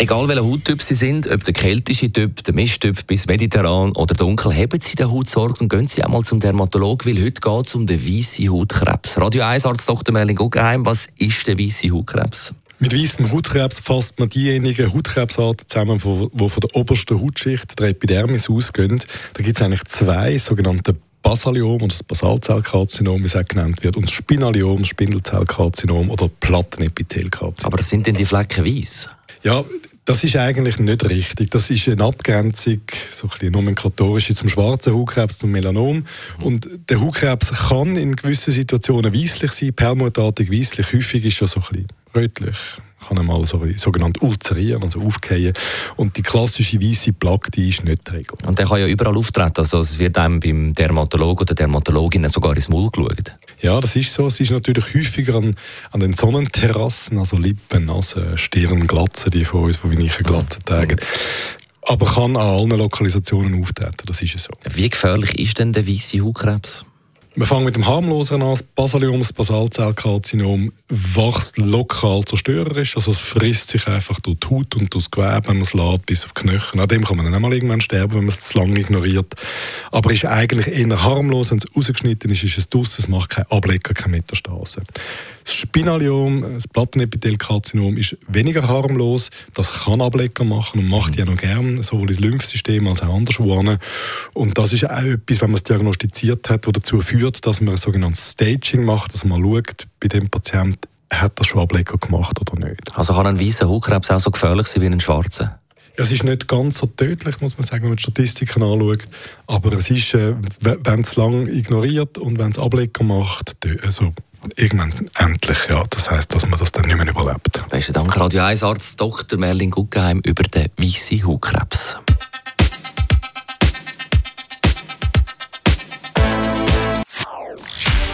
Egal welcher Hauttyp Sie sind, ob der keltische Typ, der Mischtyp bis mediterran oder dunkel, haben Sie den Hautsorge und gehen Sie einmal zum Dermatologen, weil heute geht es um den weißen Hautkrebs. Radio 1 Arzt Dr. Merlin Guggenheim, was ist der weiße Hautkrebs? Mit weißem Hautkrebs fasst man diejenigen Hautkrebsarten zusammen, die von der obersten Hautschicht, der Epidermis, ausgehen. Da gibt es eigentlich zwei sogenannte Basaliom oder das Basalzellkarzinom, wie es auch genannt wird, und das Spinaliom, das Spindelzellkarzinom oder Plattenepithelkarzinom. Aber sind denn die Flecken weiß? Ja, das ist eigentlich nicht richtig. Das ist eine Abgrenzung, so ein bisschen nomenklaturisch zum schwarzen Hautkrebs, zum Melanom. Und der Hautkrebs kann in gewissen Situationen weißlich sein, permutartig weißlich. Häufig ist er so ein bisschen rötlich kann einmal so sogenannt ulzerieren, also aufgehen. Und die klassische weiße Plaque, die ist nicht die Regel. Und der kann ja überall auftreten, also es wird einem beim Dermatologen oder Dermatologin sogar ins Maul geschaut. Ja, das ist so. Es ist natürlich häufiger an, an den Sonnenterrassen, also Lippen, Nase, Stirn, Glatzen, die von uns, von Vinichen Glatzen tragen. Aber kann an allen Lokalisationen auftreten, das ist so. Wie gefährlich ist denn der weiße Hautkrebs? Wir fangen mit dem harmlosen an. Das Basaliom, das Basalzellkarzinom, wächst lokal zerstörerisch. Also es frisst sich einfach durch die Haut und durch das Gewebe, wenn man es lädt, bis auf die Knochen. An dem kann man dann einmal irgendwann sterben, wenn man es zu lange ignoriert. Aber ist eigentlich eher harmlos. Wenn es rausgeschnitten ist, ist es draussen. Es macht keinen Ablecker, keine Metastase. Das Spinaliom, das Plattenepithelkarzinom, ist weniger harmlos. Das kann Ablecker machen und macht ja noch gern, sowohl ins Lymphsystem als auch anderswo. Und das ist auch etwas, wenn man es diagnostiziert hat, was dazu führt, dass man ein sogenanntes Staging macht, dass man schaut, bei dem Patienten, hat er schon Ablecker gemacht oder nicht. Also kann ein weißer Hautkrebs auch so gefährlich sein wie ein schwarzer? Es ist nicht ganz so tödlich, muss man sagen, wenn man die Statistiken anschaut. Aber es ist, äh, wenn es lange ignoriert und wenn es Ablecker macht, also irgendwann endlich, ja. Das heißt, dass man das dann nicht mehr überlebt. Besten Dank, Radio 1 Arzt Dr. Merlin Guggenheim über den weißen Hautkrebs.